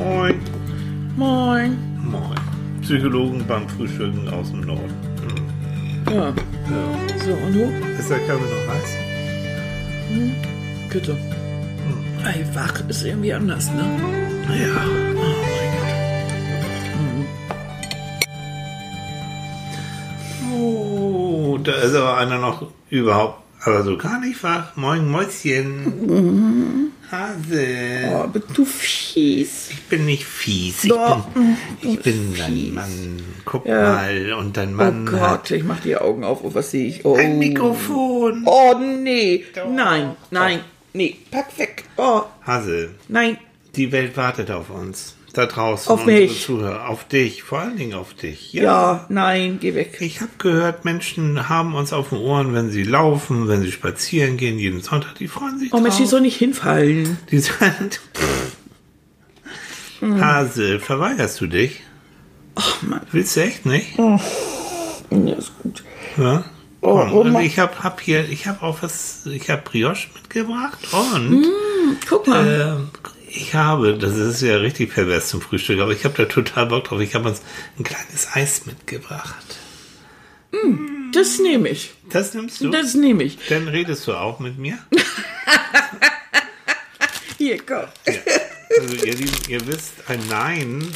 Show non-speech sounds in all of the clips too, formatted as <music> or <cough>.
Moin. Moin. Moin. Psychologen beim Frühstücken aus dem Norden. Hm. Ja, Ja. so, und du? Ist der Kaffee noch heiß? Bitte. Ey, wach ist irgendwie anders, ne? Ja. Oh mein Gott. Oh, da ist aber einer noch überhaupt, aber so gar nicht wach. Moin, Mäuschen. Hase. Oh, bist du fies. Ich bin nicht fies. Ich Doch, bin, du ich bin dein Mann. Guck Ja. mal. Und dein Oh Mann Gott, hat ich mach die Augen auf. Oh, was sehe ich? Oh. ein Mikrofon. Oh, nee. Doch. Nein, nein, nee. Pack weg. Oh, Hase, nein. die Welt wartet auf uns. Da draußen. Auf mich. Zuhörer. Auf dich. Vor allen Dingen auf dich. Ja, nein, geh weg. Ich habe gehört, Menschen haben uns auf den Ohren, wenn sie laufen, wenn sie spazieren gehen, jeden Sonntag. Die freuen sich Oh, Mensch, die drauf. soll nicht hinfallen. Die sind... Hase, verweigerst du dich? Ach, Mann. Willst du echt nicht? Ja, ist gut. Ja? Oh, Komm, oh, also ma- ich habe hab hier, ich habe auch was, ich habe Brioche mitgebracht und Guck mal. ähm, ich habe, das ist ja richtig pervers zum Frühstück, aber ich habe da total Bock drauf. Ich habe uns ein kleines Eis mitgebracht. das nehme ich. Das nimmst du? Das nehme ich. Dann redest du auch mit mir? <laughs> Hier, komm. Ja. Also ihr Lieben, ihr wisst, ein Nein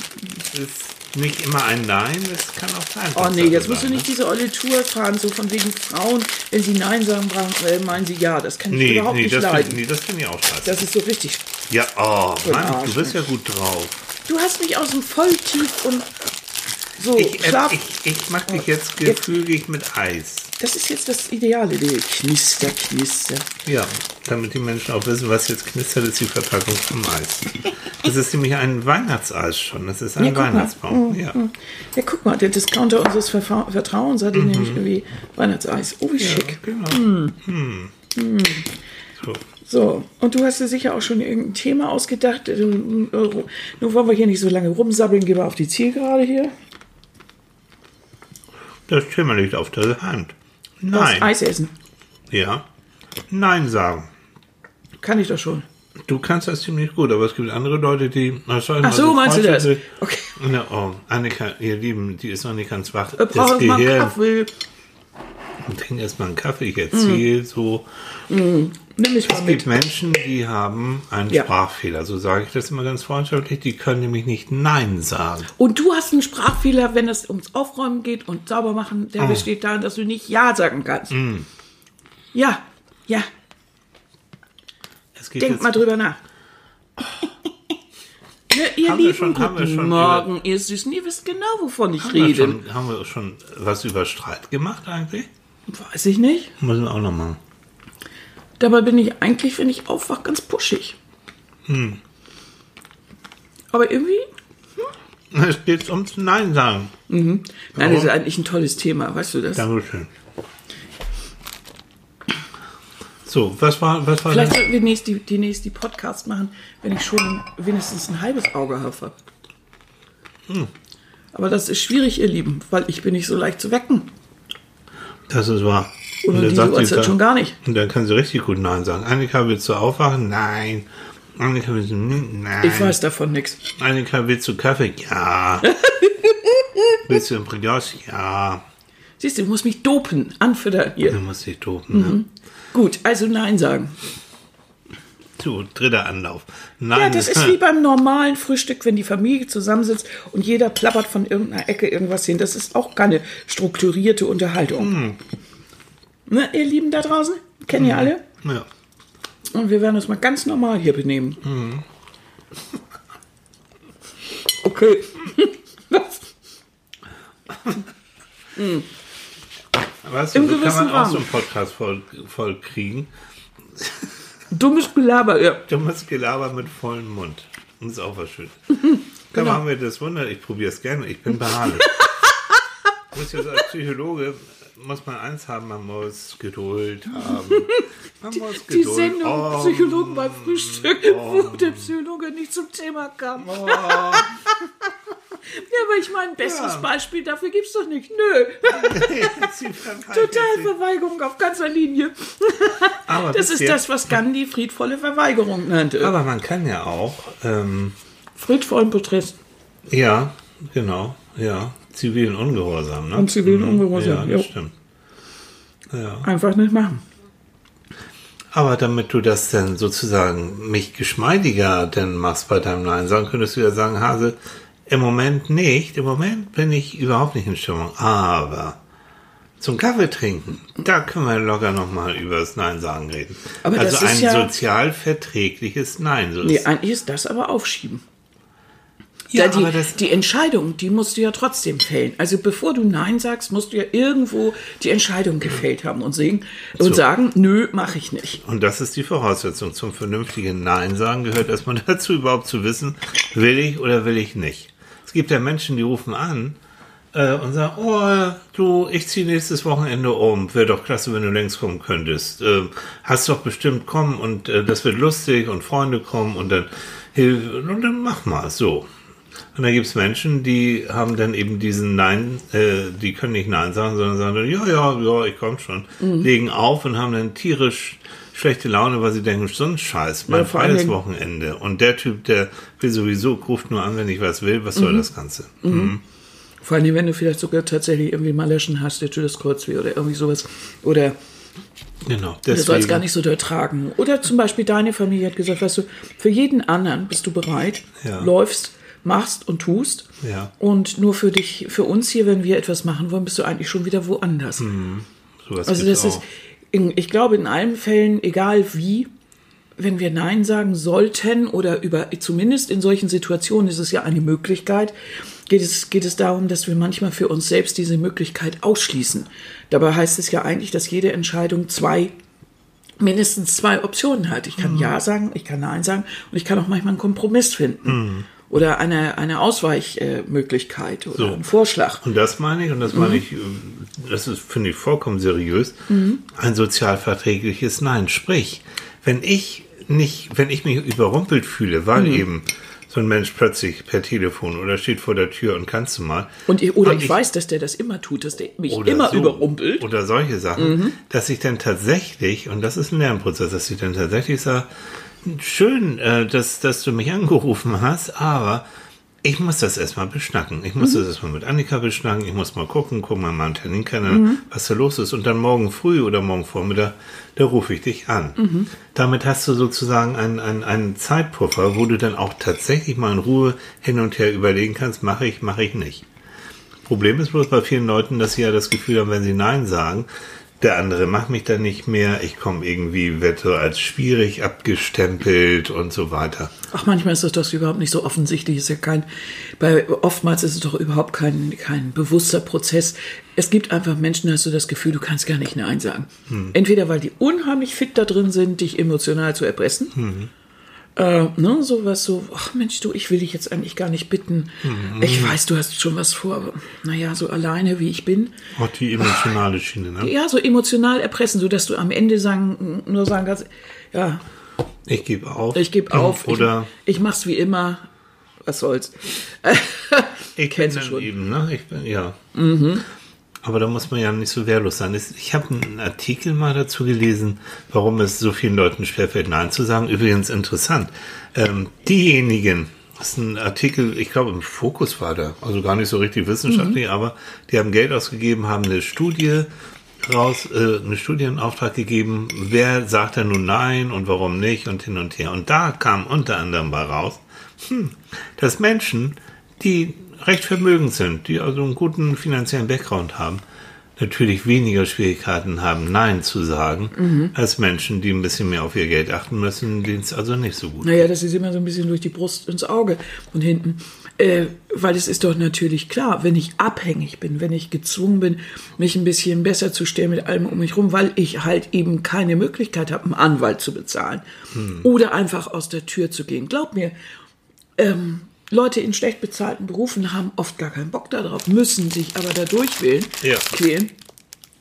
ist nicht immer ein Nein, es kann auch sein. Oh nee, jetzt musst du sein, nicht diese olle Tour fahren, so von wegen Frauen, wenn sie Nein sagen, brauchen, äh, meinen sie Ja. Das kann ich Nee, überhaupt nee, nicht das leiden. find, nee, das finde ich auch scheiße. Das ist so richtig. ja, oh Mann, Arsch, du bist ja gut drauf. Du hast mich aus dem Volltief und so Ich, äh, ich, ich mach dich jetzt gefügig mit Eis. Das ist jetzt das Ideale, die Knister, Knister. Ja, damit die Menschen auch wissen, was jetzt knistert, ist die Verpackung vom Eis. Das ist nämlich ein Weihnachtseis schon. Das ist ein Ja, mal. Mhm. Weihnachtsbaum. Ja. Ja, guck mal, der Discounter unseres Verfa Vertrauens hatte nämlich irgendwie Weihnachtseis. Oh, wie schick. Genau. Mhm. Hm. So. So, und du hast dir sicher auch schon irgendein Thema ausgedacht. Äh, Nun wollen wir hier nicht so lange rumsabbeln, gehen wir auf die Zielgerade hier. Das Thema liegt auf der Hand. Nein. Eis essen. Ja. Nein sagen. Kann ich doch schon. Du kannst das ziemlich gut, aber es gibt andere Leute, die. Ach so, meinst du das? Okay. Na, oh, Annika, ihr Lieben, die ist noch nicht ganz wach. Mal einen Kaffee. Und trink erstmal einen Kaffee. Ich erzähle Mhm. so. Nimm mich mal Es mit. gibt Menschen, die haben einen Ja. Sprachfehler. So sage ich das immer ganz freundschaftlich. Die können nämlich nicht Nein sagen. Und du hast einen Sprachfehler, wenn es ums Aufräumen geht und sauber machen. Der besteht darin, dass du nicht Ja sagen kannst. Ja, ja. Es geht Denk mal drüber nach. <laughs> Ja, ihr Haben wir Lieben, schon- wir guten schon Morgen, ihr Süßen. Ihr wisst genau, wovon ich haben wir, rede. schon, haben wir schon was über Streit gemacht eigentlich? Weiß ich nicht. Müssen wir auch noch machen. Dabei bin ich eigentlich, wenn ich aufwach, ganz pushig. Hm. Aber irgendwie, Es geht ums Nein sagen. nein, Warum? das ist eigentlich ein tolles Thema, weißt du das? Dankeschön. So, was war, was war Vielleicht sollten wir nächst die, die nächste Podcast machen, wenn ich schon wenigstens ein halbes Auge habe. Hm. Aber das ist schwierig, ihr Lieben, weil ich bin nicht so leicht zu wecken. Das ist wahr. Und dann diese sagt sie Uhrzeit da- schon gar nicht. Und dann kann sie richtig gut Nein sagen. Annika, willst du aufwachen? Nein. Annika, willst du Nein. Ich weiß davon nichts. Annika, willst du Kaffee? Ja. <laughs> willst du ein Brioche? Ja. Siehst du, du musst mich dopen, anfüttern hier. Du musst dich dopen. Ne? Gut, also Nein sagen. So, dritter Anlauf. Nein. Ja, das ist wie beim normalen Frühstück, wenn die Familie zusammensitzt und jeder plappert von irgendeiner Ecke irgendwas hin. Das ist auch keine strukturierte Unterhaltung. Ne, ihr Lieben da draußen? Kennen ihr alle? Ja. Und wir werden uns mal ganz normal hier benehmen. <laughs> Okay. <laughs> Was? Weißt du, Im so kann gewissen man auch Rahmen. so einen Podcast voll, voll kriegen. Dummes Gelaber, ja. Dummes Gelaber mit vollem Mund. Das ist auch was Schönes. <laughs> Genau. Kann man mir das Wunder, ich probiere es gerne, ich bin beharrlich. <laughs> muss jetzt als Psychologe muss man eins haben, man muss Geduld <laughs> haben. Man muss Die Geduld. Sendung Oh, Psychologen beim Frühstück, wo der Psychologe nicht zum Thema kam. oh. Ja, aber ich meine, ein besseres Ja. Beispiel dafür gibt's doch nicht. Nö. <laughs> Total. Verweigerung auf ganzer Linie. Aber Das ist das, was Gandhi friedvolle Verweigerung nannte. Aber man kann ja auch ähm, friedvollen Protest Ja, genau. Ja. Zivilen Ungehorsam, ne? und zivilen Ungehorsam. Ja, Jo. das stimmt. Ja. Einfach nicht machen. Aber damit du das dann sozusagen mich geschmeidiger denn machst bei deinem Nein sagen, könntest du ja sagen, Hase, im Moment nicht. Im Moment bin ich überhaupt nicht in Stimmung. Aber zum Kaffee trinken, da können wir locker nochmal über das Nein sagen reden. Aber also das ist ein ja- sozial verträgliches Nein. So Nee, ist, eigentlich ist das aber aufschieben. ja, die, aber das, die Entscheidung, die musst du ja trotzdem fällen. Also bevor du Nein sagst, musst du ja irgendwo die Entscheidung gefällt haben und, singen, und So. sagen, nö, mache ich nicht. Und das ist die Voraussetzung. Zum vernünftigen Nein sagen gehört erstmal <laughs> dazu, überhaupt zu wissen, will ich oder will ich nicht. Es gibt ja Menschen, die rufen an äh, und sagen, oh, du, ich ziehe nächstes Wochenende um. Wäre doch klasse, wenn du längst kommen könntest. Äh, hast doch bestimmt kommen und äh, das wird lustig und Freunde kommen und dann, hilf- und dann mach mal so. Und da gibt es Menschen, die haben dann eben diesen Nein, äh, die können nicht Nein sagen, sondern sagen dann, ja, ja, ja, ich komme schon. Legen auf und haben dann tierisch schlechte Laune, weil sie denken, so ein Scheiß, mein Ja, freies Wochenende. Und der Typ, der will sowieso, ruft nur an, wenn ich was will, was soll das Ganze? Mhm. Vor allem, wenn du vielleicht sogar tatsächlich irgendwie mal löschen hast, der tut das Kreuzweh oder irgendwie sowas. Oder Genau, du sollst deswegen. gar nicht so ertragen. Oder zum Beispiel deine Familie hat gesagt, weißt du, für jeden anderen bist du bereit, Ja. läufst, machst und tust. Ja. Und nur für dich, für uns hier, wenn wir etwas machen wollen, bist du eigentlich schon wieder woanders. Sowas Also gibt's das ist, auch. In, ich glaube, in allen Fällen, egal wie, wenn wir Nein sagen sollten oder über, zumindest in solchen Situationen ist es ja eine Möglichkeit, geht es, geht es darum, dass wir manchmal für uns selbst diese Möglichkeit ausschließen. Dabei heißt es ja eigentlich, dass jede Entscheidung zwei, mindestens zwei Optionen hat. Ich kann Ja sagen, ich kann Nein sagen und ich kann auch manchmal einen Kompromiss finden. Oder eine, eine Ausweichmöglichkeit oder So. einen Vorschlag. Und das meine ich, und das Mhm. meine ich, äh, das ist, finde ich, vollkommen seriös, ein sozialverträgliches Nein. Sprich, wenn ich nicht, wenn ich mich überrumpelt fühle, weil Mhm. eben so ein Mensch plötzlich per Telefon oder steht vor der Tür und kannst du mal. Und ich, oder Und ich, weiß, dass der das immer tut, dass der mich immer so, überrumpelt. Mhm. Oder solche Sachen, dass ich dann tatsächlich, und das ist ein Lernprozess, dass ich dann tatsächlich sage, schön, äh, dass, dass du mich angerufen hast, aber ich muss das erstmal beschnacken. Ich muss das erstmal mit Annika beschnacken. Ich muss mal gucken, gucken mal meinen Terminkalender, was da los ist. Und dann morgen früh oder morgen Vormittag, da rufe ich dich an. Damit hast du sozusagen einen, einen, einen Zeitpuffer, wo du dann auch tatsächlich mal in Ruhe hin und her überlegen kannst, mache ich, mache ich nicht. Problem ist bloß bei vielen Leuten, dass sie ja das Gefühl haben, wenn sie Nein sagen, der andere macht mich dann nicht mehr, ich komme irgendwie, werde so als schwierig abgestempelt und so weiter. Ach, manchmal ist das doch überhaupt nicht so offensichtlich. Ist ja kein, bei, oftmals ist es doch überhaupt kein, kein bewusster Prozess. Es gibt einfach Menschen, da hast du das Gefühl, du kannst gar nicht Nein sagen. Entweder weil die unheimlich fit da drin sind, dich emotional zu erpressen. Äh, ne, sowas so, ach Mensch, du, ich will dich jetzt eigentlich gar nicht bitten. Ich weiß, du hast schon was vor, aber naja, so alleine wie ich bin. Auch die emotionale Schiene, ne? Ja, so emotional erpressen, sodass du am Ende sagen, nur sagen kannst, ja, Ich gebe auf. ich gebe auf, Oder ich, ich mach's wie immer. Was soll's. ich <laughs> kenne dann schon. Mhm. eben, ne? Ich bin, ja. Aber da muss man ja nicht so wehrlos sein. Ich habe einen Artikel mal dazu gelesen, warum es so vielen Leuten schwerfällt, Nein zu sagen. Übrigens interessant. Ähm, diejenigen, das ist ein Artikel, ich glaube im Fokus war der, also gar nicht so richtig wissenschaftlich, aber die haben Geld ausgegeben, haben eine Studie raus, äh, eine Studie in Auftrag gegeben, wer sagt da nun Nein und warum nicht und hin und her. Und da kam unter anderem bei raus, hm, dass Menschen, die recht vermögend sind, die also einen guten finanziellen Background haben, natürlich weniger Schwierigkeiten haben, Nein zu sagen, als Menschen, die ein bisschen mehr auf ihr Geld achten müssen, denen es also nicht so gut Naja, das ist immer so ein bisschen durch die Brust ins Auge und hinten. Äh, weil es ist doch natürlich klar, wenn ich abhängig bin, wenn ich gezwungen bin, mich ein bisschen besser zu stellen mit allem um mich rum, weil ich halt eben keine Möglichkeit habe, einen Anwalt zu bezahlen oder einfach aus der Tür zu gehen. Glaub mir, ähm, Leute in schlecht bezahlten Berufen haben oft gar keinen Bock darauf, müssen sich aber da durchwählen, Ja. quälen,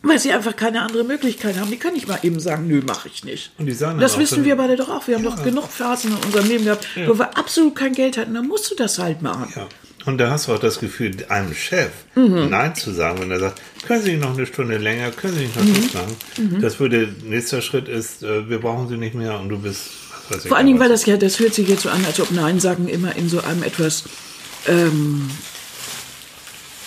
weil sie einfach keine andere Möglichkeit haben. Die können nicht mal eben sagen, nö, mache ich nicht. Und die sagen das wissen wir beide doch auch. Wir haben doch genug Phasen in unserem Leben gehabt, wo wir absolut kein Geld hatten. Dann musst du das halt machen. Ja. Und da hast du auch das Gefühl, einem Chef Mhm. Nein zu sagen, wenn er sagt, können Sie nicht noch eine Stunde länger, können Sie nicht noch Mhm. das machen. Das würde, nächster Schritt ist, äh, wir brauchen Sie nicht mehr und du bist, Vor allen Dingen, weil das ja, das hört sich jetzt so an, als ob Nein sagen immer in so einem etwas, ähm,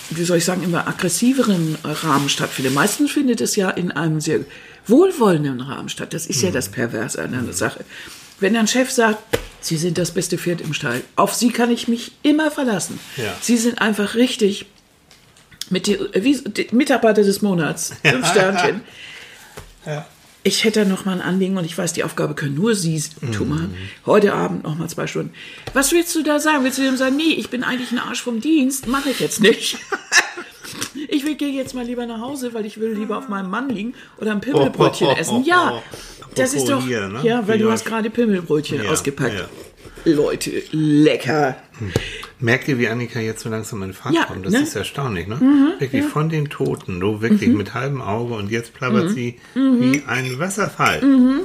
wie soll ich sagen, immer aggressiveren Rahmen stattfindet. Meistens findet es ja in einem sehr wohlwollenden Rahmen statt. Das ist ja das Perverse an der Sache. Wenn ein Chef sagt, Sie sind das beste Pferd im Stall, auf Sie kann ich mich immer verlassen. Ja. Sie sind einfach richtig mit die, wie, die Mitarbeiter des Monats, fünf Sternchen. Ja. Ich hätte noch mal ein Anliegen und ich weiß, die Aufgabe können nur Sie tun machen. Heute Abend noch mal zwei Stunden. Was willst du da sagen? Willst du dem sagen, nee, ich bin eigentlich ein Arsch vom Dienst, mache ich jetzt nicht. <laughs> Ich will gehe jetzt mal lieber nach Hause, weil ich will lieber auf meinem Mann liegen oder ein Pimmelbrötchen Oh, oh, oh, essen. oh, Ja, oh. das ist doch, hier, ne? ja, weil Wie du hast gerade Pimmelbrötchen Ja, ausgepackt. ja. Leute, lecker. Merkt ihr, wie Annika jetzt so langsam in Fahrt Ja, kommt? Das ne? ist erstaunlich, ne? wirklich von den Toten, du wirklich Mhm. mit halbem Auge und jetzt plappert sie wie ein Wasserfall. Mhm.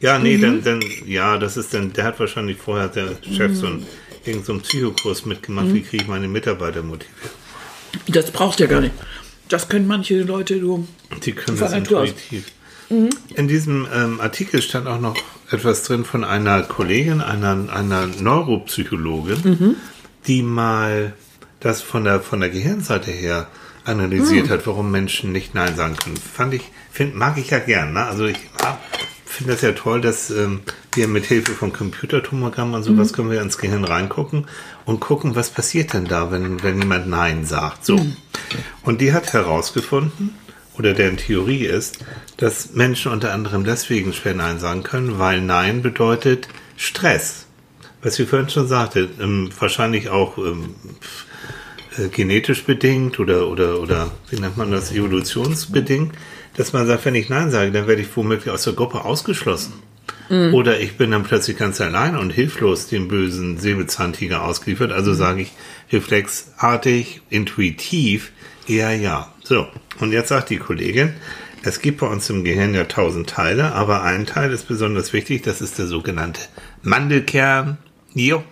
Ja, nee, dann, dann, ja, das ist dann, der hat wahrscheinlich vorher der Chef so Mhm. einen, irgend so einen Psychokurs mitgemacht, wie kriege ich meine Mitarbeiter motiviert. Das brauchst du ja gar nicht. Das können manche Leute, du. Die können das intuitiv. In diesem ähm, Artikel stand auch noch etwas drin von einer Kollegin, einer, einer Neuropsychologin, die mal das von der, von der Gehirnseite her analysiert hat, warum Menschen nicht Nein sagen können. Fand ich, find, mag ich ja gern. Ne? Also ich finde das ja toll, dass ähm, wir mit Hilfe von Computertomogramm und sowas können wir ins Gehirn reingucken und gucken, was passiert denn da, wenn, wenn jemand Nein sagt. So. Und die hat herausgefunden, oder deren Theorie ist, dass Menschen unter anderem deswegen schwer Nein sagen können, weil Nein bedeutet Stress. Was ich vorhin schon sagte, ähm, wahrscheinlich auch ähm, äh, genetisch bedingt oder, oder, oder wie nennt man das, evolutionsbedingt, dass man sagt, wenn ich Nein sage, dann werde ich womöglich aus der Gruppe ausgeschlossen. Oder ich bin dann plötzlich ganz allein und hilflos dem bösen Säbelzahntiger ausgeliefert. Also sage ich reflexartig, intuitiv eher ja. So, und jetzt sagt die Kollegin, es gibt bei uns im Gehirn ja tausend Teile, aber ein Teil ist besonders wichtig, das ist der sogenannte Mandelkern. Jo.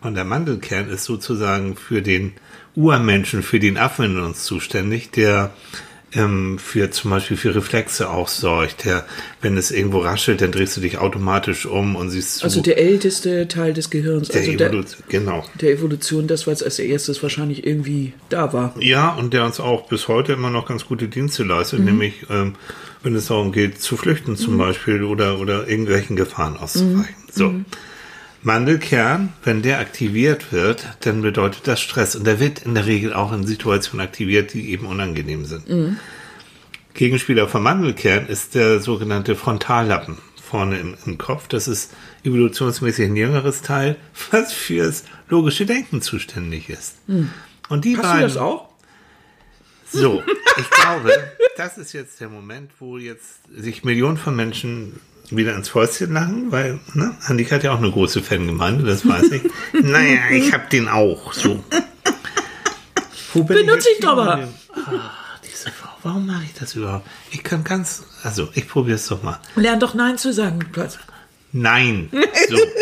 Und der Mandelkern ist sozusagen für den Urmenschen, für den Affen in uns zuständig, der ähm, für zum Beispiel für Reflexe auch sorgt. Der, wenn es irgendwo raschelt, dann drehst du dich automatisch um und siehst zu. Also der älteste Teil des Gehirns, der also der, Evolution, genau. der Evolution, das, was als erstes wahrscheinlich irgendwie da war. Ja, und der uns auch bis heute immer noch ganz gute Dienste leistet, Mhm. nämlich ähm, wenn es darum geht, zu flüchten zum Beispiel oder, oder irgendwelchen Gefahren auszuweichen. Mhm. So. Mandelkern, wenn der aktiviert wird, dann bedeutet das Stress. Und der wird in der Regel auch in Situationen aktiviert, die eben unangenehm sind. Mhm. Gegenspieler vom Mandelkern ist der sogenannte Frontallappen vorne im, im Kopf. Das ist evolutionsmäßig ein jüngeres Teil, was fürs logische Denken zuständig ist. Und die. Hast beiden, du das auch? so, ich glaube, das ist jetzt der Moment, wo jetzt sich Millionen von Menschen wieder ins Fäustchen lachen, weil, ne, Annika hat ja auch eine große Fangemeinde, das weiß ich. <laughs> naja, ich hab den auch, so. Benutze jetzt ich doch mal. Ah, diese Frau, warum mache ich das überhaupt? Ich kann ganz, also, ich probiere es doch mal. Lern doch Nein zu sagen. Nein. So. <laughs>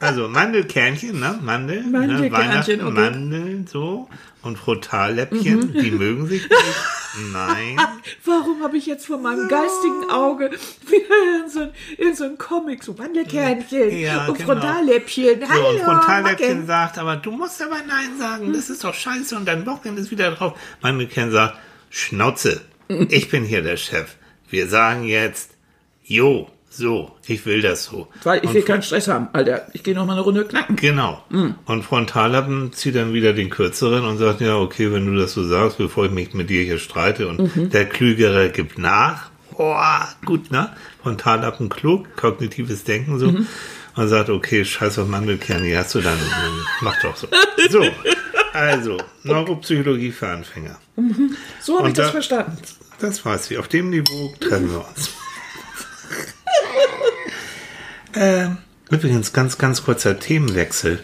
Also Mandelkernchen, ne? Mandel, ne? Mandelkernchen, Weihnachten, okay. Mandeln, so. Und Frontalläppchen, die mögen sich nicht. <laughs> Nein. Warum habe ich jetzt vor meinem geistigen Auge wieder so ein, in so ein Comic, so Mandelkernchen Ja, und genau. Frontalläppchen. So, Hallo, und Frontalläppchen sagt, aber du musst aber Nein sagen, das ist doch scheiße und dein Wochenende ist wieder drauf. Mandelkern sagt, Schnauze, ich bin hier der Chef. Wir sagen jetzt, jo, so, ich will das so. Weil ich Und will keinen Stress haben, Alter. Ich gehe noch mal eine Runde knacken. Genau. Und Frontallappen zieht dann wieder den kürzeren und sagt, ja, okay, wenn du das so sagst, bevor ich mich mit dir hier streite und der Klügere gibt nach. Boah, gut, ne? Frontallappen klug, kognitives Denken so. Und sagt, okay, scheiß auf Mandelkern, hier hast du dann, dann mach doch so. So, also, Neuropsychologie für Anfänger. So habe ich das da- verstanden. Das weiß ich. Auf dem Niveau trennen wir uns. Ähm, übrigens, ganz, ganz kurzer Themenwechsel.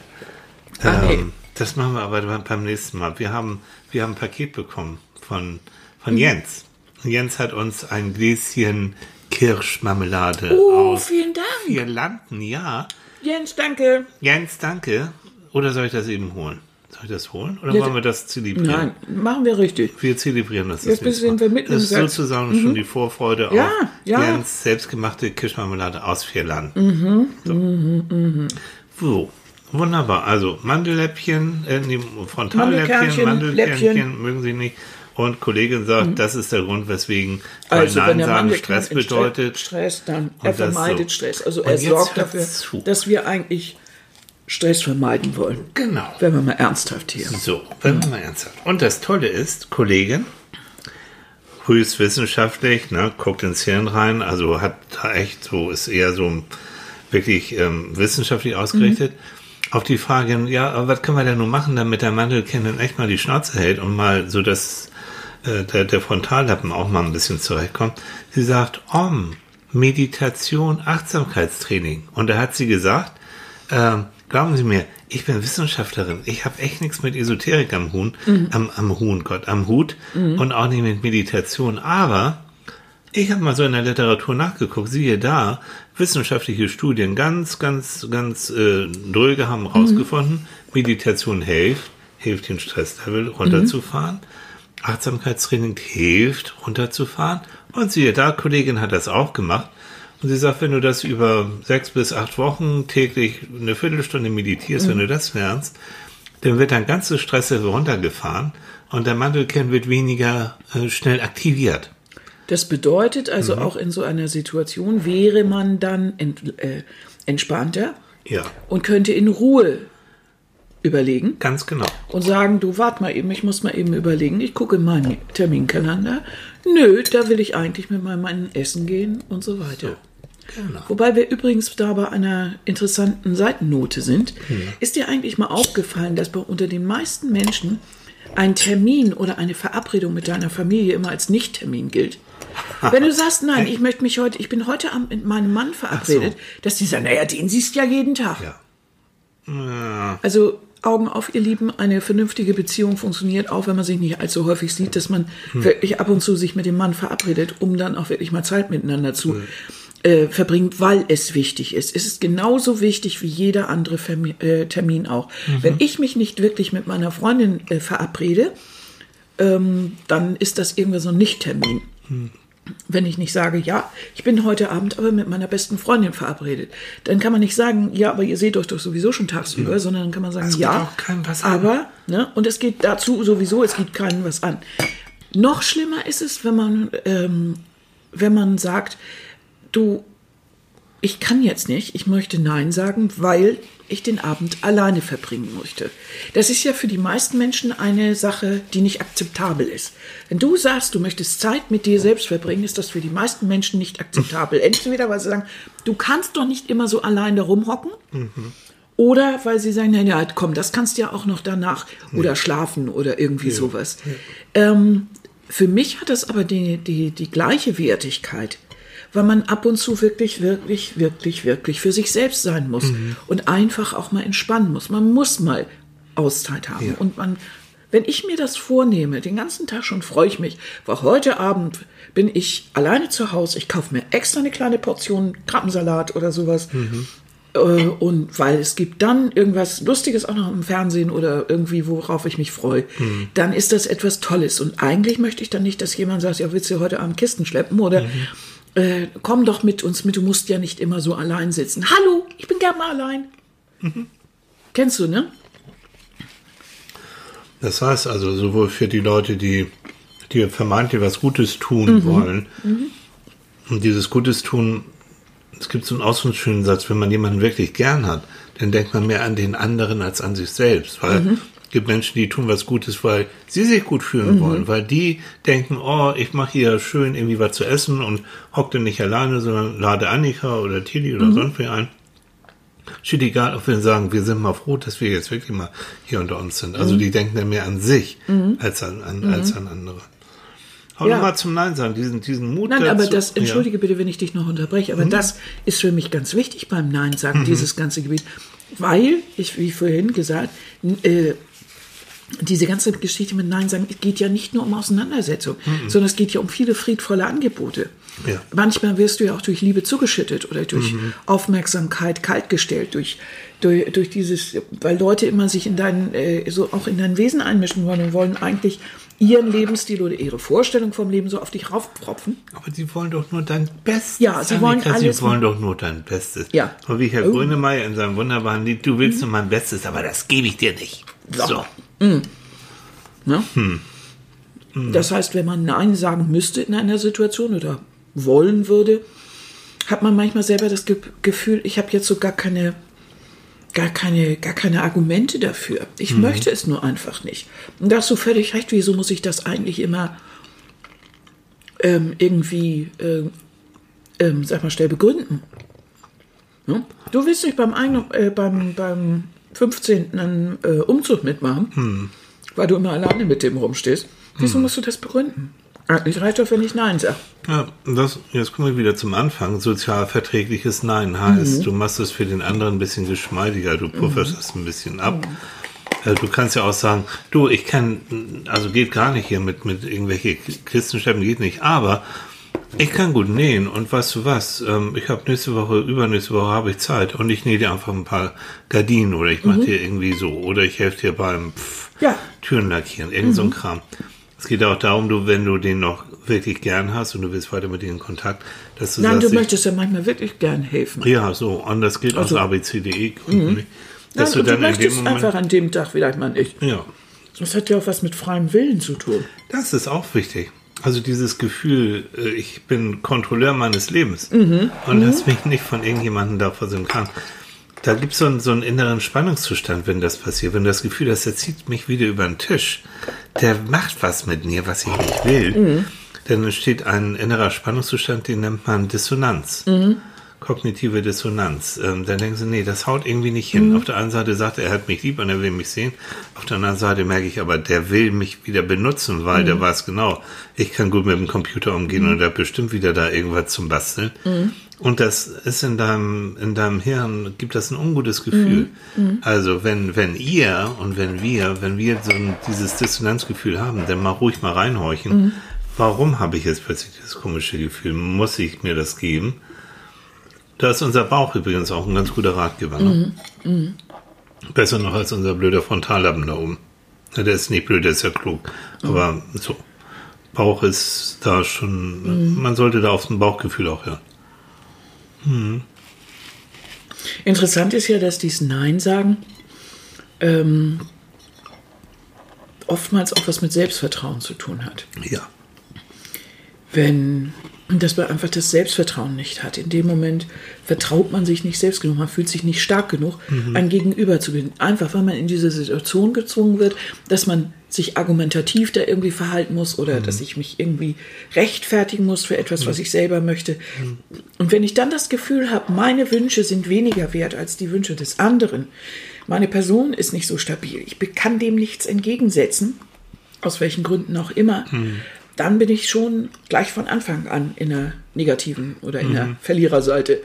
Ah. Ähm, das machen wir aber beim- nächsten Mal. Wir haben, wir haben ein Paket bekommen von, von Jens. Und Jens hat uns ein Gläschen Kirschmarmelade Oh, aus vielen Dank. vier Landen, ja. Jens, danke. Jens, danke. Oder soll ich das eben holen? Ich das holen? Oder Ja, wollen wir das zelebrieren? Nein, machen wir richtig. Wir zelebrieren das. Jetzt nächste sind wir mitten Das ist sozusagen schon die Vorfreude Ja, auf ja. Jens selbstgemachte Kirschmarmelade aus Vierland. Mhm, so. so, wunderbar. Also Mandelläppchen, äh, nee, Frontalläppchen, Mandelkernchen, Mandelkernchen, Läppchen. mögen Sie nicht. Und Kollegin sagt, das ist der Grund, weswegen Also wenn Nein der sagen Stress bedeutet. Stress, dann er das vermeidet so. Stress. Also Und er sorgt dafür, zu. dass wir eigentlich Stress vermeiden wollen. Genau. Wenn wir mal ernsthaft hier. So, wenn man mal ernsthaft. Und das Tolle ist, Kollegin, höchst wissenschaftlich, ne, guckt ins Hirn rein, also hat da echt so, ist eher so wirklich ähm, wissenschaftlich ausgerichtet. Auf die Frage, ja, aber was können wir denn nun machen, damit der Mandelkind dann echt mal die Schnauze hält und mal so, dass äh, der, der Frontallappen auch mal ein bisschen zurechtkommt. Sie sagt, Om, Meditation, Achtsamkeitstraining. Und da hat sie gesagt, ähm, glauben Sie mir, ich bin Wissenschaftlerin. Ich habe echt nichts mit Esoterik am Huhn, am, am Huhn, Gott, am Hut und auch nicht mit Meditation. Aber ich habe mal so in der Literatur nachgeguckt, siehe da, wissenschaftliche Studien ganz, ganz, ganz äh, dröge haben herausgefunden, Meditation hilft, hilft den Stresslevel runterzufahren, Achtsamkeitstraining hilft runterzufahren. Und siehe da, Kollegin hat das auch gemacht sie sagt, wenn du das über sechs bis acht Wochen täglich eine Viertelstunde meditierst, wenn du das lernst, dann wird dein ganzes Stresslevel runtergefahren und der Mandelkern wird weniger äh, schnell aktiviert. Das bedeutet Mhm. also auch in so einer Situation wäre man dann ent, äh, entspannter Ja, und könnte in Ruhe überlegen ganz genau. und sagen, du wart mal eben, ich muss mal eben überlegen, ich gucke in meinen Terminkalender. Nö, da will ich eigentlich mit meinem Mann essen gehen und so weiter. Genau. Wobei wir übrigens da bei einer interessanten Seitennote sind. Ist dir eigentlich mal aufgefallen, dass bei unter den meisten Menschen ein Termin oder eine Verabredung mit deiner Familie immer als Nicht-Termin gilt? Wenn du sagst, nein, <laughs> ich möchte mich heute, ich bin heute Abend mit meinem Mann verabredet, dass die sagen, naja, den siehst du ja jeden Tag. Ja. Also Augen auf, ihr Lieben, eine vernünftige Beziehung funktioniert auch, wenn man sich nicht allzu häufig sieht, dass man wirklich ab und zu sich mit dem Mann verabredet, um dann auch wirklich mal Zeit miteinander zu äh, verbringen, weil es wichtig ist. Es ist genauso wichtig wie jeder andere Vermi äh, Termin auch. Wenn ich mich nicht wirklich mit meiner Freundin äh, verabrede, ähm, dann ist das irgendwie so ein Nicht-Termin. Wenn ich nicht sage, ja, ich bin heute Abend aber mit meiner besten Freundin verabredet, dann kann man nicht sagen, ja, aber ihr seht euch doch sowieso schon tagsüber, sondern dann kann man sagen, Es geht ja, aber, ne, und es geht dazu sowieso, es geht keinem was an. Noch schlimmer ist es, wenn man, ähm, wenn man sagt, du, ich kann jetzt nicht, ich möchte Nein sagen, weil ich den Abend alleine verbringen möchte. Das ist ja für die meisten Menschen eine Sache, die nicht akzeptabel ist. Wenn du sagst, du möchtest Zeit mit dir selbst verbringen, ist das für die meisten Menschen nicht akzeptabel. Entweder weil sie sagen, du kannst doch nicht immer so allein da rumhocken, oder weil sie sagen, naja, komm, das kannst du ja auch noch danach oder schlafen oder irgendwie sowas. Ähm, für mich hat das aber die, die, die gleiche Wertigkeit, weil man ab und zu wirklich, wirklich, wirklich, wirklich für sich selbst sein muss und einfach auch mal entspannen muss. Man muss mal Auszeit haben. Ja. Und man, wenn ich mir das vornehme, den ganzen Tag schon freue ich mich, weil heute Abend bin ich alleine zu Hause. Ich kaufe mir extra eine kleine Portion Krabbensalat oder sowas. Äh, Und weil es gibt dann irgendwas Lustiges auch noch im Fernsehen oder irgendwie, worauf ich mich freue, dann ist das etwas Tolles. Und eigentlich möchte ich dann nicht, dass jemand sagt, ja, willst du heute Abend Kisten schleppen oder äh, komm doch mit uns mit, du musst ja nicht immer so allein sitzen. Hallo, ich bin gern mal allein. Kennst du, ne? Das heißt also, sowohl für die Leute, die, die vermeintlich was Gutes tun wollen, und dieses Gutes tun, es gibt so einen ausdrucksschönen Satz, wenn man jemanden wirklich gern hat, dann denkt man mehr an den anderen als an sich selbst, weil es gibt Menschen, die tun was Gutes, weil sie sich gut fühlen wollen, weil die denken, oh, ich mache hier schön irgendwie was zu essen und hockte nicht alleine, sondern lade Annika oder Tilly oder sonst wer ein. Steht egal, ob wir sagen, wir sind mal froh, dass wir jetzt wirklich mal hier unter uns sind. Mhm. Also die denken dann mehr an sich als an, an, als an andere. Aber Ja. nochmal zum Nein sagen, diesen, diesen Mut Nein, dazu. aber das, Ja. Mhm. entschuldige bitte, wenn ich dich noch unterbreche, aber das ist für mich ganz wichtig beim Nein sagen, dieses ganze Gebiet. Weil, ich, wie vorhin gesagt, äh, diese ganze Geschichte mit Nein sagen, es geht ja nicht nur um Auseinandersetzung, sondern es geht ja um viele friedvolle Angebote. Ja. Manchmal wirst du ja auch durch Liebe zugeschüttet oder durch Aufmerksamkeit kaltgestellt, durch, durch, durch dieses, weil Leute immer sich in dein, äh, so auch in dein Wesen einmischen wollen und wollen eigentlich ihren Lebensstil oder ihre Vorstellung vom Leben so auf dich raufpropfen. Aber sie wollen doch nur dein Bestes. Ja, sie wollen Annika, alles Sie wollen doch nur dein Bestes. Ja. Und wie Herr Oh. Mhm. Grönemeyer in seinem wunderbaren Lied, du willst nur mein Bestes, aber das gebe ich dir nicht. So. Ne? Das heißt, wenn man Nein sagen müsste in einer Situation oder wollen würde, hat man manchmal selber das Ge Gefühl, ich habe jetzt so gar keine, gar keine, gar keine Argumente dafür. Ich möchte es nur einfach nicht. Und da hast du völlig recht, wieso muss ich das eigentlich immer ähm, irgendwie, ähm, ähm, sag mal schnell begründen? Ne? Du willst nicht beim, eigenen, äh, beim, beim 15. einen, äh, Umzug mitmachen, weil du immer alleine mit dem rumstehst. Wieso musst du das begründen? Eigentlich reicht doch, wenn ich Nein sage. Ja, das, jetzt kommen wir wieder zum Anfang. Sozialverträgliches Nein heißt, Mhm. du machst es für den anderen ein bisschen geschmeidiger, du pufferst es ein bisschen ab. Äh, Du kannst ja auch sagen, du, ich kann, also geht gar nicht hier mit, mit irgendwelche Kisten schleppen, geht nicht, aber ich kann gut nähen und weißt du was, ähm, ich habe nächste Woche, übernächste Woche habe ich Zeit und ich nähe dir einfach ein paar Gardinen oder ich mache dir irgendwie so oder ich helfe dir beim pff, Mhm. Ja. Türen lackieren, irgend so ein Kram. Es geht auch darum, du, wenn du den noch wirklich gern hast und du willst weiter mit ihm in Kontakt, dass du Nein, sagst, du möchtest ja manchmal wirklich gern helfen. ja, so, und das gilt Also- aus abcde-Gründen nicht. Dass Nein, du du dann in dem möchtest Moment, einfach an dem Tag vielleicht mal nicht. ja, Das hat ja auch was mit freiem Willen zu tun. das ist auch wichtig. Also dieses Gefühl, äh, ich bin Kontrolleur meines Lebens Mhm. und lass mich nicht von irgendjemandem da versuchen kann. Da gibt es so, einen- so einen inneren Spannungszustand, wenn das passiert. Wenn das Gefühl hast, der zieht mich wieder über den Tisch, der macht was mit mir, was ich nicht will, Mhm. dann entsteht ein innerer Spannungszustand, den nennt man Dissonanz. Mhm. Kognitive Dissonanz. Ähm, dann denken sie, nee, das haut irgendwie nicht hin. Mhm. Auf der einen Seite sagt er, er hat mich lieb und er will mich sehen. Auf der anderen Seite merke ich aber, der will mich wieder benutzen, weil Mhm. der weiß genau, ich kann gut mit dem Computer umgehen und er hat bestimmt wieder da irgendwas zum Basteln. Mhm. Und das ist in deinem, in deinem Hirn, gibt das ein ungutes Gefühl. Mhm. Also wenn, wenn ihr und wenn wir, wenn wir so ein, dieses Dissonanzgefühl haben, dann mal ruhig mal reinhorchen. Mhm. Warum habe ich jetzt plötzlich dieses komische Gefühl? Muss ich mir das geben? Da ist unser Bauch übrigens auch ein ganz guter Ratgeber. Ne? Besser noch als unser blöder Frontallappen da oben. Der ist nicht blöd, der ist ja klug. Aber so, Bauch ist da schon, man sollte da auf ein Bauchgefühl auch hören. Interessant ist ja, dass dies Nein sagen ähm, oftmals auch was mit Selbstvertrauen zu tun hat. Ja. Wenn, dass man einfach das Selbstvertrauen nicht hat. In dem Moment vertraut man sich nicht selbst genug, man fühlt sich nicht stark genug, ein Gegenüber zu binden. Einfach, weil man in diese Situation gezwungen wird, dass man sich argumentativ da irgendwie verhalten muss oder dass ich mich irgendwie rechtfertigen muss für etwas, was ich selber möchte. Und wenn ich dann das Gefühl habe, meine Wünsche sind weniger wert als die Wünsche des anderen, meine Person ist nicht so stabil, ich kann dem nichts entgegensetzen, aus welchen Gründen auch immer, dann bin ich schon gleich von Anfang an in der negativen oder in der Verliererseite.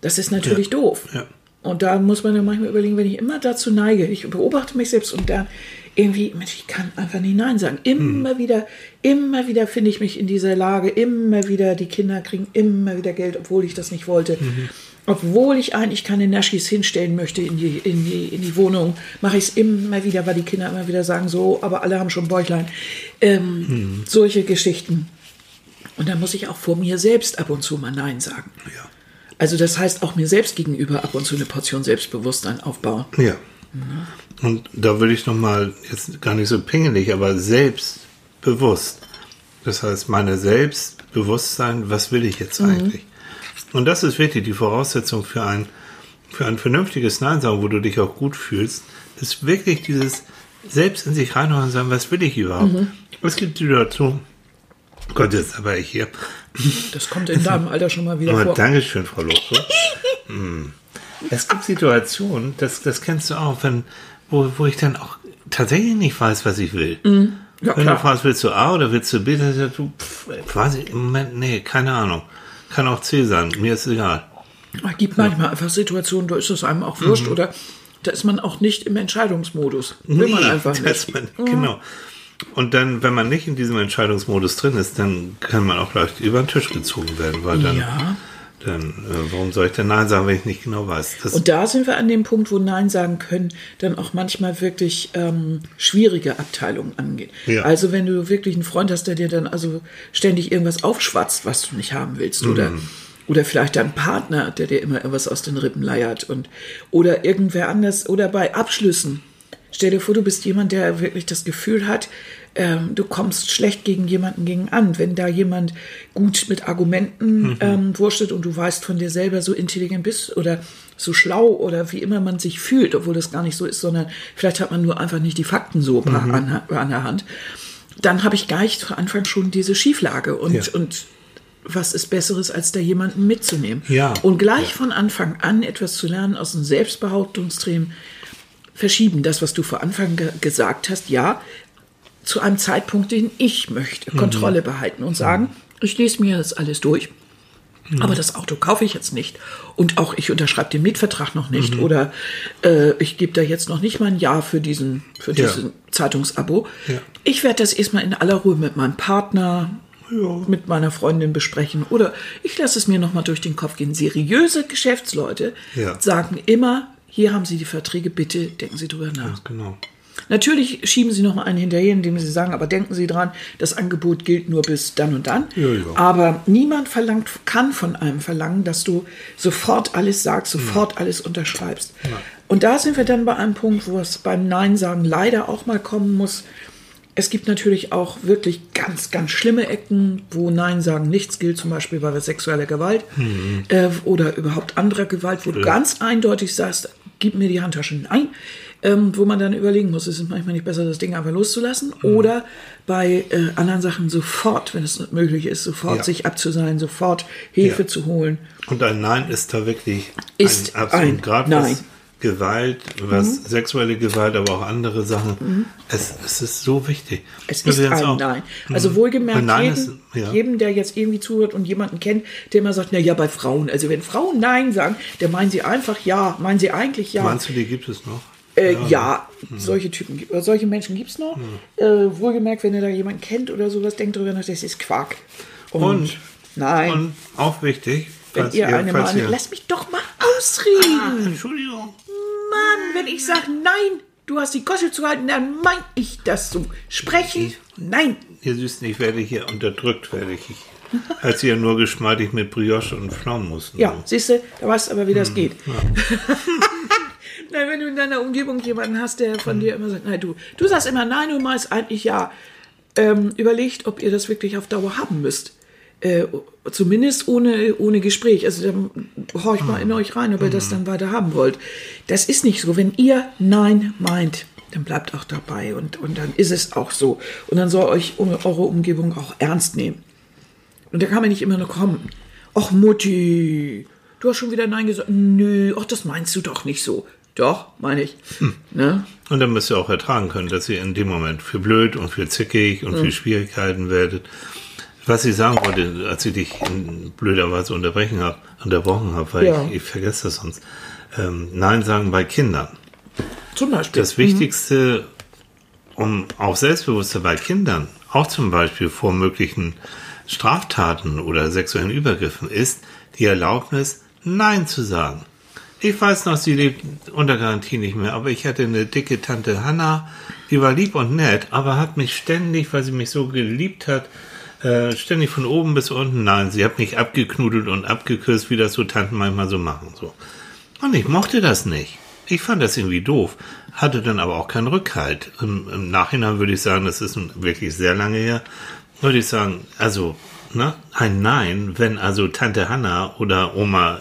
Das ist natürlich doof. Ja. Und da muss man ja manchmal überlegen, wenn ich immer dazu neige, ich beobachte mich selbst und dann irgendwie, Mensch, ich kann einfach nicht Nein sagen. Immer wieder, immer wieder finde ich mich in dieser Lage, immer wieder, die Kinder kriegen immer wieder Geld, obwohl ich das nicht wollte. Obwohl ich eigentlich keine Naschis hinstellen möchte in die, in die, in die Wohnung, mache ich es immer wieder, weil die Kinder immer wieder sagen, so, aber alle haben schon Bäuchlein. Ähm, Solche Geschichten. Und dann muss ich auch vor mir selbst ab und zu mal Nein sagen. Ja. Also das heißt auch mir selbst gegenüber ab und zu eine Portion Selbstbewusstsein aufbauen. Ja. Und da würde ich nochmal, jetzt gar nicht so pingelig, aber selbstbewusst. Das heißt, meine Selbstbewusstsein, was will ich jetzt eigentlich? Und das ist wirklich die Voraussetzung für ein, für ein vernünftiges Nein sagen, wo du dich auch gut fühlst, ist wirklich dieses selbst in sich reinhören und sagen, was will ich überhaupt? Es gibt Situationen, Gott, jetzt aber ich hier. Das kommt in deinem Alter schon mal wieder Aber vor. Dankeschön, Frau Lotso. Hm. Es gibt Situationen, das, das kennst du auch, wenn, wo, wo ich dann auch tatsächlich nicht weiß, was ich will. Ja, wenn klar. du fragst, willst du A oder willst du B, dann sagst du, pff, im Moment, nee, keine Ahnung. Kann auch C sein, mir ist egal. Es gibt manchmal einfach Situationen, da ist es einem auch wurscht oder Da ist man auch nicht im Entscheidungsmodus. Will man einfach nicht. Man, Genau. Und dann, wenn man nicht in diesem Entscheidungsmodus drin ist, dann kann man auch leicht über den Tisch gezogen werden, weil dann, Ja. Dann äh, warum soll ich denn Nein sagen, wenn ich nicht genau weiß? Das, Und da sind wir an dem Punkt, wo Nein sagen können, dann auch manchmal wirklich ähm, schwierige Abteilungen angehen. Ja. Also wenn du wirklich einen Freund hast, der dir dann also ständig irgendwas aufschwatzt, was du nicht haben willst, oder Mhm. oder vielleicht dein Partner, der dir immer irgendwas aus den Rippen leiert und oder irgendwer anders oder bei Abschlüssen. Stell dir vor, du bist jemand, der wirklich das Gefühl hat, ähm, du kommst schlecht gegen jemanden gegen an. Wenn da jemand gut mit Argumenten ähm, wurschtelt und du weißt von dir selber so intelligent bist oder so schlau oder wie immer man sich fühlt, obwohl das gar nicht so ist, sondern vielleicht hat man nur einfach nicht die Fakten so an, an der Hand, dann habe ich gleich zu Anfang schon diese Schieflage und, Ja. und was ist Besseres, als da jemanden mitzunehmen? Ja. Und gleich Ja. von Anfang an etwas zu lernen aus dem Selbstbehauptungstraining, verschieben, das, was du vor Anfang ge gesagt hast, ja, zu einem Zeitpunkt, den ich möchte, Kontrolle behalten und sagen, ich lese mir das alles durch. Aber das Auto kaufe ich jetzt nicht. Und auch ich unterschreibe den Mietvertrag noch nicht. Oder äh, ich gebe da jetzt noch nicht mal ein Jahr für diesen, für Ja. diesen Zeitungsabo. Ja. Ich werde das erstmal in aller Ruhe mit meinem Partner, mit meiner Freundin besprechen. Oder ich lasse es mir nochmal durch den Kopf gehen. Seriöse Geschäftsleute Ja. sagen immer, hier haben Sie die Verträge, bitte denken Sie drüber nach. genau. Natürlich schieben Sie noch mal einen hinterher, indem Sie sagen, aber denken Sie dran, das Angebot gilt nur bis dann und dann. Ja, ja. Aber niemand verlangt, kann von einem verlangen, dass du sofort alles sagst, sofort alles unterschreibst. Und da sind wir dann bei einem Punkt, wo es beim Nein sagen leider auch mal kommen muss. Es gibt natürlich auch wirklich ganz, ganz schlimme Ecken, wo Nein sagen nichts gilt, zum Beispiel bei sexueller Gewalt äh, oder überhaupt anderer Gewalt, wo du ganz eindeutig sagst, gib mir die Handtasche. Nein. Ähm, wo man dann überlegen muss, ist es manchmal nicht besser, das Ding einfach loszulassen oder bei äh, anderen Sachen sofort, wenn es möglich ist, sofort Ja. sich abzuseilen, sofort Hilfe Ja. zu holen. Und ein Nein ist da wirklich Ist ein absolut ein gerade Nein. Gewalt, was sexuelle Gewalt, aber auch andere Sachen. Es, es ist so wichtig. Es ist ein auch- Nein. Also wohlgemerkt, Ein Nein jeden, ist- ja. jedem, der jetzt irgendwie zuhört und jemanden kennt, der immer sagt, na ja, bei Frauen. Also wenn Frauen Nein sagen, dann meinen sie einfach Ja, meinen sie eigentlich Ja. Meinst du, die gibt es noch? Äh, ja, solche Typen, gibt- oder solche Menschen gibt es noch. Äh, wohlgemerkt, wenn ihr da jemanden kennt oder sowas, denkt drüber nach, das ist Quark. Und, Und, nein, und auch wichtig, wenn falls ihr eine Meinung, ihr- lasst mich doch mal ausreden. Ah, Entschuldigung. Mann, wenn ich sage Nein, du hast die Gossel zu halten, dann mein ich das so. Sprechen, nein. Ihr Süßen, ich werde hier unterdrückt, werde ich. als ihr nur geschmeidig mit Brioche und Pflaumen mussten. Ja, siehst du, da weißt du aber, wie das geht. <laughs> Nein, wenn du in deiner Umgebung jemanden hast, der von dir immer sagt, nein, du, du sagst immer nein und meinst eigentlich ja. Ähm, überlegt, ob ihr das wirklich auf Dauer haben müsst. Äh, zumindest ohne, ohne Gespräch. Also dann horcht mal in euch rein, ob ihr das dann weiter haben wollt. Das ist nicht so. Wenn ihr Nein meint, dann bleibt auch dabei und, und dann ist es auch so. Und dann soll euch eure Umgebung auch ernst nehmen. Und da kann man nicht immer nur kommen. Ach Mutti, du hast schon wieder Nein gesagt. Nö, ach, das meinst du doch nicht so. Doch, meine ich. Ne? Und dann müsst ihr auch ertragen können, dass ihr in dem Moment für blöd und für zickig und für Schwierigkeiten werdet. Was ich sagen wollte, als ich dich in blöderweise unterbrechen hab, unterbrochen habe, weil Ja. ich, ich vergesse das sonst. Ähm, Nein sagen bei Kindern. Zum Beispiel. Das Wichtigste, um auch Selbstbewusstsein bei Kindern, auch zum Beispiel vor möglichen Straftaten oder sexuellen Übergriffen, ist die Erlaubnis, Nein zu sagen. Ich weiß noch, sie lebt unter Garantie nicht mehr, aber ich hatte eine dicke Tante Hanna, die war lieb und nett, aber hat mich ständig, weil sie mich so geliebt hat, äh, ständig von oben bis unten, nein, sie hat mich abgeknudelt und abgeküsst, wie das so Tanten manchmal so machen, so. Und ich mochte das nicht. Ich fand das irgendwie doof, hatte dann aber auch keinen Rückhalt. Im, im Nachhinein würde ich sagen, das ist wirklich sehr lange her, würde ich sagen, also, ne, ein Nein, wenn also Tante Hanna oder Oma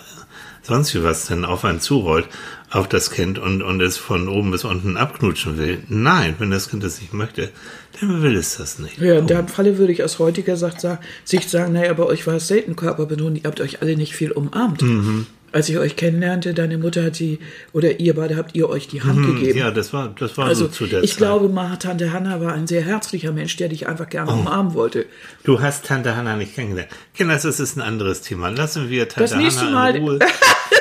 sonst wie was denn auf einen zurollt, auf das Kind und, und es von oben bis unten abknutschen will. Nein, wenn das Kind das nicht möchte, dann will es das nicht. Ja, in dem Falle würde ich aus heutiger Sicht sagen, naja, bei euch war es selten Körperbetont, ihr habt euch alle nicht viel umarmt. Mhm. Als ich euch kennenlernte, deine Mutter hat die, oder ihr beide habt ihr euch die Hand gegeben. Mhm. Ja, das war, das war Also so zu der ich Zeit. glaube, Tante Hanna war ein sehr herzlicher Mensch, der dich einfach gerne umarmen wollte. Du hast Tante Hanna nicht kennengelernt. Kinders, das ist ein anderes Thema. Lassen wir Tante Das nächste Hanna Mal- in Ruhe. <laughs>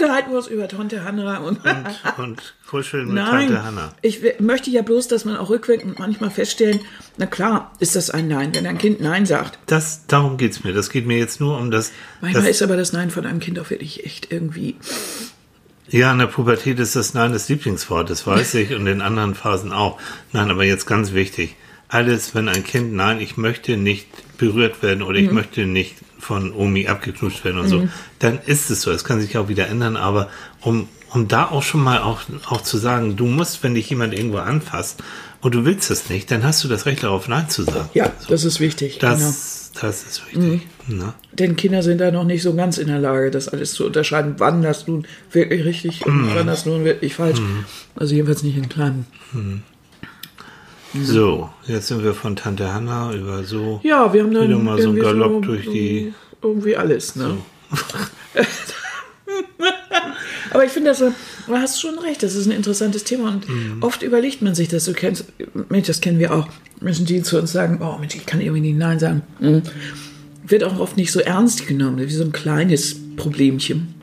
unterhalten wir uns über Tante Hanna und, und, und kuscheln mit Nein, Tante Hanna. ich möchte ja bloß, dass man auch rückwirkend manchmal feststellen, na klar, ist das ein Nein, wenn ein Kind Nein sagt. Das, darum geht's mir. Das geht mir jetzt nur um das. Manchmal das ist aber das Nein von einem Kind auch wirklich echt irgendwie. ja, in der Pubertät ist das Nein das Lieblingswort, das weiß ich, und in anderen Phasen auch. Nein, aber jetzt ganz wichtig. Alles, wenn ein Kind, nein, ich möchte nicht berührt werden oder ich möchte nicht von Omi abgeknutscht werden und so, dann ist es so. Es kann sich auch wieder ändern, aber um, um da auch schon mal auch, auch zu sagen, du musst, wenn dich jemand irgendwo anfasst und du willst es nicht, dann hast du das Recht darauf, Nein zu sagen. Ja, das ist wichtig. genau. Das, das ist wichtig. Ne? Denn Kinder sind da noch nicht so ganz in der Lage, das alles zu unterscheiden, wann das nun wirklich richtig und wann das nun wirklich falsch. Also jedenfalls nicht in kleinen. So, jetzt sind wir von Tante Hanna über so. Ja, wir haben dann Wieder mal so einen Galopp durch die- irgendwie alles, ne? <laughs> Aber ich finde, das, du hast schon recht, das ist ein interessantes Thema und Mhm. oft überlegt man sich das. Du kennst, Mensch, das kennen wir auch. Menschen, die zu uns sagen, oh Mensch, ich kann irgendwie nicht Nein sagen. Mhm. Wird auch oft nicht so ernst genommen, wie so ein kleines Problemchen.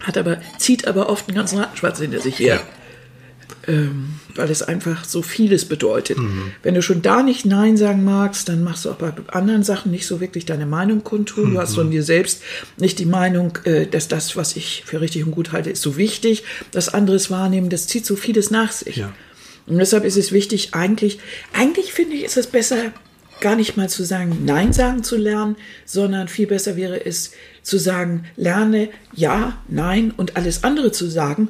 Hat aber, zieht aber oft einen ganzen Rattenschwanz hinter sich her. Ähm, weil es einfach so vieles bedeutet. Wenn du schon da nicht Nein sagen magst, dann machst du auch bei anderen Sachen nicht so wirklich deine Meinung kundtun. Du hast von dir selbst nicht die Meinung, äh, dass das, was ich für richtig und gut halte, ist so wichtig. Das anderes wahrnehmen, das zieht so vieles nach sich. Ja. Und deshalb ist es wichtig, eigentlich, eigentlich finde ich, ist es besser, gar nicht mal zu sagen, Nein sagen zu lernen, sondern viel besser wäre es zu sagen, lerne Ja, Nein und alles andere zu sagen,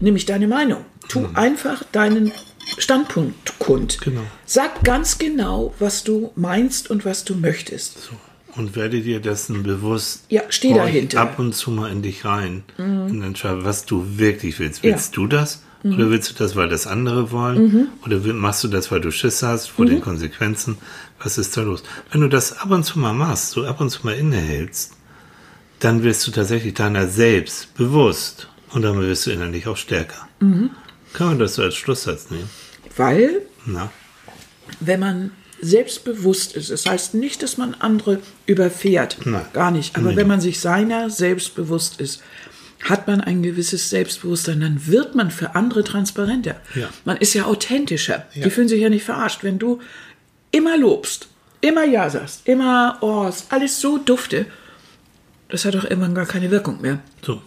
nämlich deine Meinung. Tu einfach deinen Standpunkt kund. Genau. Sag ganz genau, was du meinst und was du möchtest. Und werde dir dessen bewusst. Ja, steh dahinter. Ab und zu mal in dich rein und entscheide, was du wirklich willst. Willst Ja. Mhm. du das? Oder willst du das, weil das andere wollen? Oder will- machst du das, weil du Schiss hast vor Mhm. den Konsequenzen? Was ist da los? Wenn du das ab und zu mal machst, so ab und zu mal innehältst, dann wirst du tatsächlich deiner selbst bewusst. Und dann wirst du innerlich auch stärker. Mhm. Kann man das so als Schlusssatz nehmen? Weil Na? wenn man selbstbewusst ist, das heißt nicht, dass man andere überfährt, Nein. gar nicht, aber Nee. wenn man sich seiner selbst bewusst ist, hat man ein gewisses Selbstbewusstsein, dann wird man für andere transparenter. Ja. Man ist ja authentischer. Ja. Die fühlen sich ja nicht verarscht. Wenn du immer lobst, immer Ja sagst, immer, oh, ist alles so dufte, das hat doch irgendwann gar keine Wirkung mehr. So.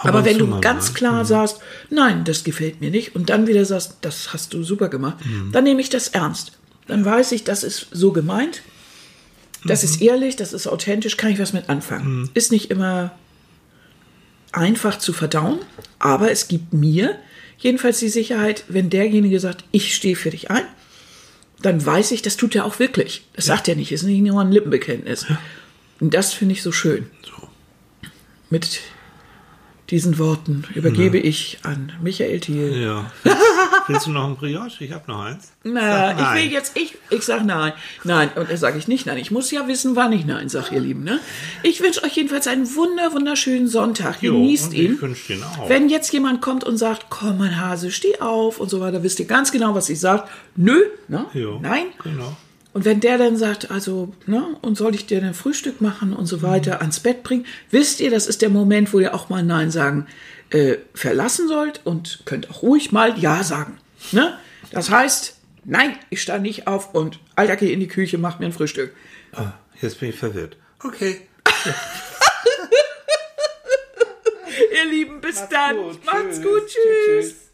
Ab Aber wenn du ganz klar sagst, nein, das gefällt mir nicht, und dann wieder sagst, das hast du super gemacht, Mhm. dann nehme ich das ernst. Dann weiß ich, das ist so gemeint, das Mhm. ist ehrlich, das ist authentisch, kann ich was mit anfangen. Ist nicht immer einfach zu verdauen, aber es gibt mir jedenfalls die Sicherheit, wenn derjenige sagt, ich stehe für dich ein, dann weiß ich, das tut er auch wirklich. Das sagt er nicht, ist nicht nur ein Lippenbekenntnis. Und das finde ich so schön. So. Mit diesen Worten übergebe ich an Michael Thiel. Ja. Willst, <laughs> willst du noch ein Brioche? Ich habe noch eins. Na, Sag ich will jetzt, ich, ich sag nein. Nein, und da sage ich nicht nein. Ich muss ja wissen, wann ich nein sage, ihr Lieben. Ne? Ich wünsche euch jedenfalls einen wunder, wunderschönen Sonntag. Jo, Genießt und ihn. Ich wünsche den auch. Wenn jetzt jemand kommt und sagt, komm, mein Hase, steh auf und so weiter, wisst ihr ganz genau, was ich sage. Nö, ne? Jo, nein. Genau. Und wenn der dann sagt, also, ne, und soll ich dir ein Frühstück machen und so weiter ans Bett bringen, wisst ihr, das ist der Moment, wo ihr auch mal Nein sagen äh, verlassen sollt und könnt auch ruhig mal Ja sagen. Ne? Das heißt, nein, ich stehe nicht auf und Alter, geh in die Küche, mach mir ein Frühstück. Ah, jetzt bin ich verwirrt. Okay. <laughs> Ihr Lieben, bis dann. gut. Macht's Tschüss. gut. Tschüss. Tschüss.